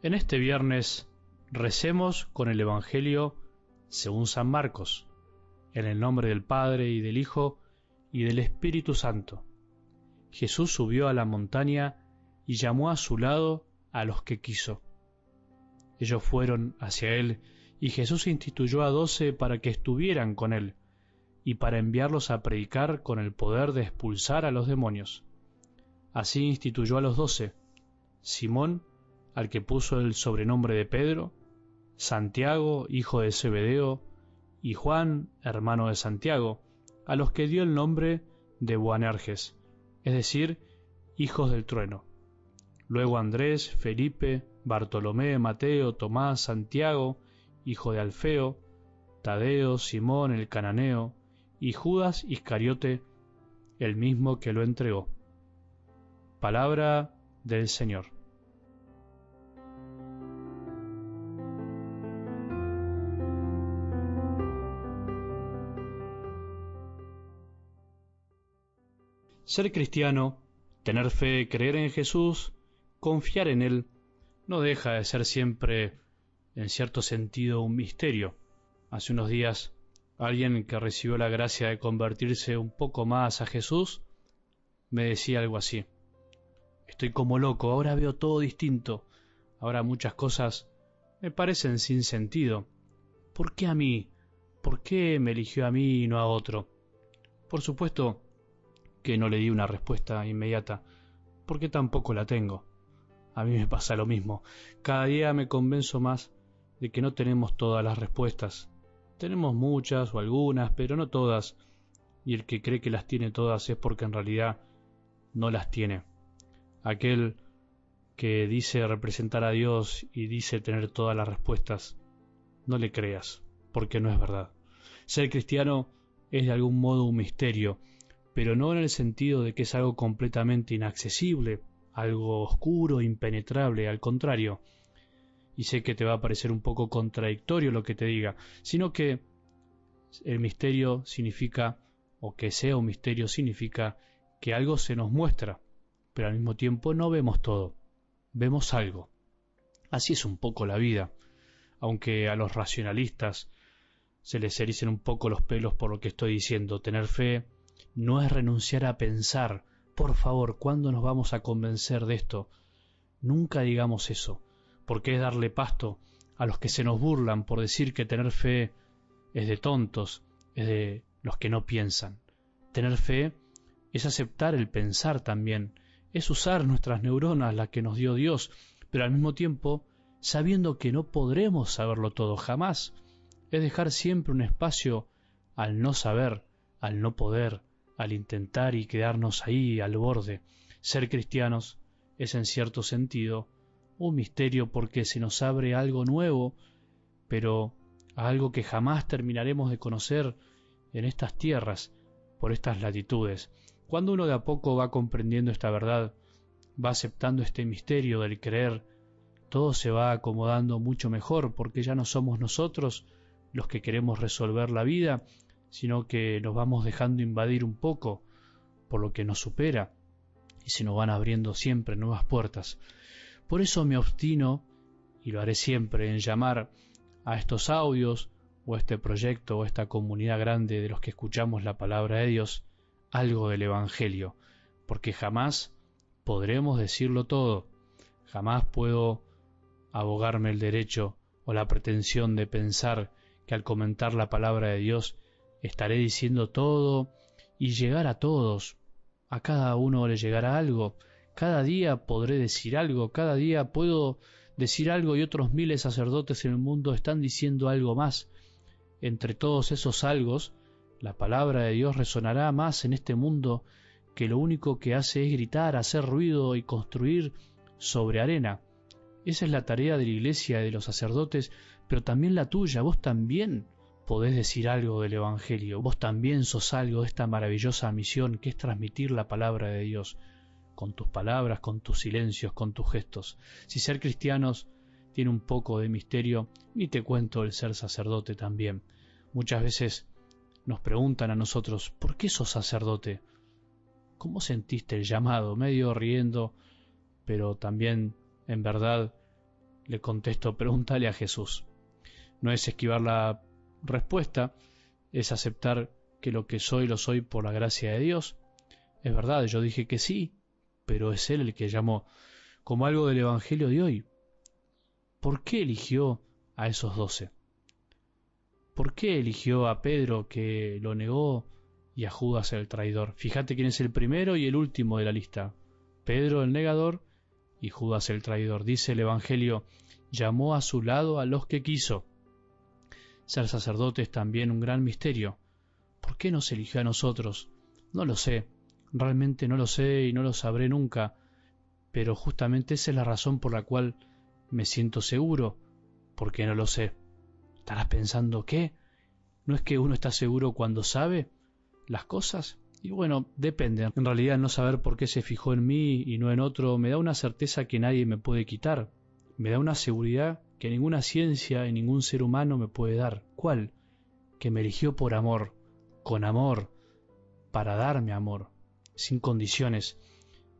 En este viernes recemos con el Evangelio según San Marcos, en el nombre del Padre y del Hijo y del Espíritu Santo. Jesús subió a la montaña y llamó a su lado a los que quiso. Ellos fueron hacia él y Jesús instituyó a doce para que estuvieran con él y para enviarlos a predicar con el poder de expulsar a los demonios. Así instituyó a los doce, Simón, al que puso el sobrenombre de Pedro, Santiago, hijo de Zebedeo, y Juan, hermano de Santiago, a los que dio el nombre de Boanerges, es decir, hijos del trueno. Luego Andrés, Felipe, Bartolomé, Mateo, Tomás, Santiago, hijo de Alfeo, Tadeo, Simón el cananeo, y Judas Iscariote, el mismo que lo entregó. Palabra del Señor. Ser cristiano, tener fe, creer en Jesús, confiar en Él, no deja de ser siempre, en cierto sentido, un misterio. Hace unos días, alguien que recibió la gracia de convertirse un poco más a Jesús, me decía algo así. Estoy como loco, ahora veo todo distinto, ahora muchas cosas me parecen sin sentido. ¿Por qué a mí? ¿Por qué me eligió a mí y no a otro? Por supuesto, que no le di una respuesta inmediata, porque tampoco la tengo. A mí me pasa lo mismo. Cada día me convenzo más de que no tenemos todas las respuestas. Tenemos muchas o algunas, pero no todas. Y el que cree que las tiene todas es porque en realidad no las tiene. Aquel que dice representar a Dios y dice tener todas las respuestas, no le creas, porque no es verdad. Ser cristiano es de algún modo un misterio, pero no en el sentido de que es algo completamente inaccesible, algo oscuro, impenetrable, al contrario. Y sé que te va a parecer un poco contradictorio lo que te diga, sino que el misterio significa, o que sea un misterio significa, que algo se nos muestra, pero al mismo tiempo no vemos todo, vemos algo. Así es un poco la vida, aunque a los racionalistas se les ericen un poco los pelos por lo que estoy diciendo, tener fe, no es renunciar a pensar, por favor, ¿cuándo nos vamos a convencer de esto? Nunca digamos eso, porque es darle pasto a los que se nos burlan por decir que tener fe es de tontos, es de los que no piensan. Tener fe es aceptar el pensar también, es usar nuestras neuronas, las que nos dio Dios, pero al mismo tiempo sabiendo que no podremos saberlo todo jamás, es dejar siempre un espacio al no saber, al no poder, al intentar y quedarnos ahí al borde. Ser cristianos es en cierto sentido un misterio porque se nos abre algo nuevo, pero algo que jamás terminaremos de conocer en estas tierras, por estas latitudes. Cuando uno de a poco va comprendiendo esta verdad, va aceptando este misterio del creer, todo se va acomodando mucho mejor porque ya no somos nosotros los que queremos resolver la vida, sino que nos vamos dejando invadir un poco por lo que nos supera y se nos van abriendo siempre nuevas puertas. Por eso me obstino, y lo haré siempre, en llamar a estos audios o este proyecto o esta comunidad grande de los que escuchamos la palabra de Dios algo del Evangelio, porque jamás podremos decirlo todo, jamás puedo abogarme el derecho o la pretensión de pensar que al comentar la palabra de Dios estaré diciendo todo y llegar a todos. A cada uno le llegará algo. Cada día podré decir algo, cada día puedo decir algo y otros miles sacerdotes en el mundo están diciendo algo más. Entre todos esos algos, la palabra de Dios resonará más en este mundo que lo único que hace es gritar, hacer ruido y construir sobre arena. Esa es la tarea de la iglesia y de los sacerdotes, pero también la tuya, vos también podés decir algo del Evangelio, vos también sos algo de esta maravillosa misión que es transmitir la palabra de Dios, con tus palabras, con tus silencios, con tus gestos. Si ser cristianos tiene un poco de misterio, ni te cuento el ser sacerdote también. Muchas veces nos preguntan a nosotros, ¿por qué sos sacerdote? ¿Cómo sentiste el llamado? Medio riendo, pero también, en verdad, Le contesto, pregúntale a Jesús. No es esquivar la respuesta, es aceptar que lo que soy lo soy por la gracia de Dios. Es verdad, yo dije que sí, pero es Él el que llamó, como algo del Evangelio de hoy. ¿Por qué eligió a esos doce? ¿Por qué eligió a Pedro que lo negó y a Judas el traidor? Fíjate quién es el primero y el último de la lista. Pedro el negador y Judas el traidor. Dice el Evangelio, llamó a su lado a los que quiso. Ser sacerdote es también un gran misterio. ¿Por qué nos eligió a nosotros? No lo sé, realmente no lo sé y no lo sabré nunca, pero justamente esa es la razón por la cual me siento seguro, porque no lo sé. Estarás pensando, ¿qué? ¿No es que uno está seguro cuando sabe las cosas? Y bueno, depende. En realidad no saber por qué se fijó en mí y no en otro me da una certeza que nadie me puede quitar. Me da una seguridad que ninguna ciencia y ningún ser humano me puede dar. ¿Cuál? Que me eligió por amor, con amor, para darme amor, sin condiciones.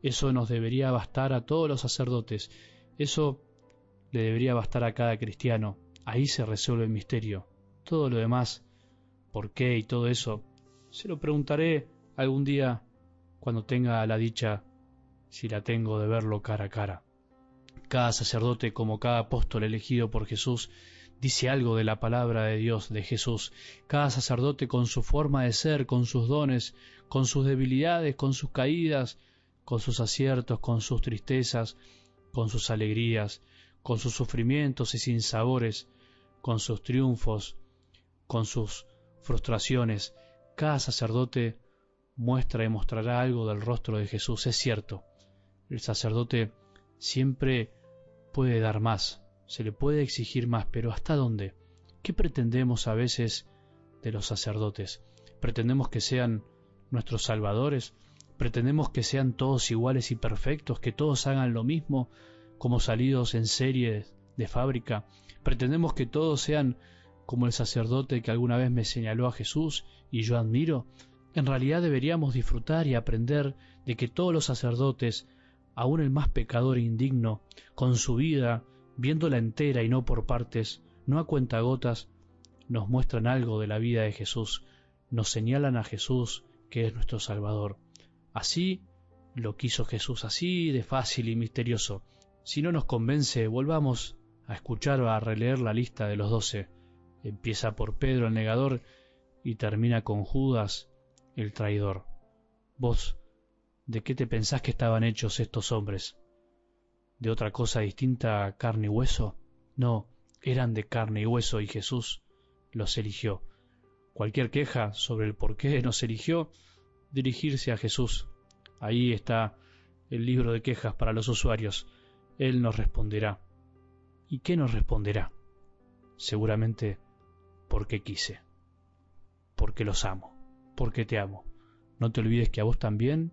Eso nos debería bastar a todos los sacerdotes. Eso le debería bastar a cada cristiano. Ahí se resuelve el misterio. Todo lo demás, por qué y todo eso, se lo preguntaré algún día cuando tenga la dicha, si la tengo, de verlo cara a cara. Cada sacerdote, como cada apóstol elegido por Jesús, dice algo de la palabra de Dios, de Jesús. Cada sacerdote con su forma de ser, con sus dones, con sus debilidades, con sus caídas, con sus aciertos, con sus tristezas, con sus alegrías, con sus sufrimientos y sinsabores, con sus triunfos, con sus frustraciones. Cada sacerdote muestra y mostrará algo del rostro de Jesús. Es cierto, el sacerdote siempre puede dar más, se le puede exigir más, pero ¿hasta dónde? ¿Qué pretendemos a veces de los sacerdotes? ¿Pretendemos que sean nuestros salvadores? ¿Pretendemos que sean todos iguales y perfectos, que todos hagan lo mismo, como salidos en serie de fábrica. Pretendemos que todos sean como el sacerdote que alguna vez me señaló a Jesús y yo admiro. En realidad deberíamos disfrutar y aprender de que todos los sacerdotes, aun el más pecador e indigno, con su vida, viéndola entera y no por partes, no a cuentagotas, nos muestran algo de la vida de Jesús, nos señalan a Jesús que es nuestro Salvador. Así lo quiso Jesús, así de fácil y misterioso. Si no nos convence, volvamos a escuchar o a releer la lista de los doce. Empieza por Pedro el negador y termina con Judas el traidor. Vos, ¿de qué te pensás que estaban hechos estos hombres? ¿De otra cosa distinta a carne y hueso? No, eran de carne y hueso y Jesús los eligió. Cualquier queja sobre el por qué nos eligió, dirigirse a Jesús. Ahí está el libro de quejas para los usuarios. Él nos responderá. ¿Y qué nos responderá? Seguramente porque quise, porque los amo, porque te amo. No te olvides que a vos también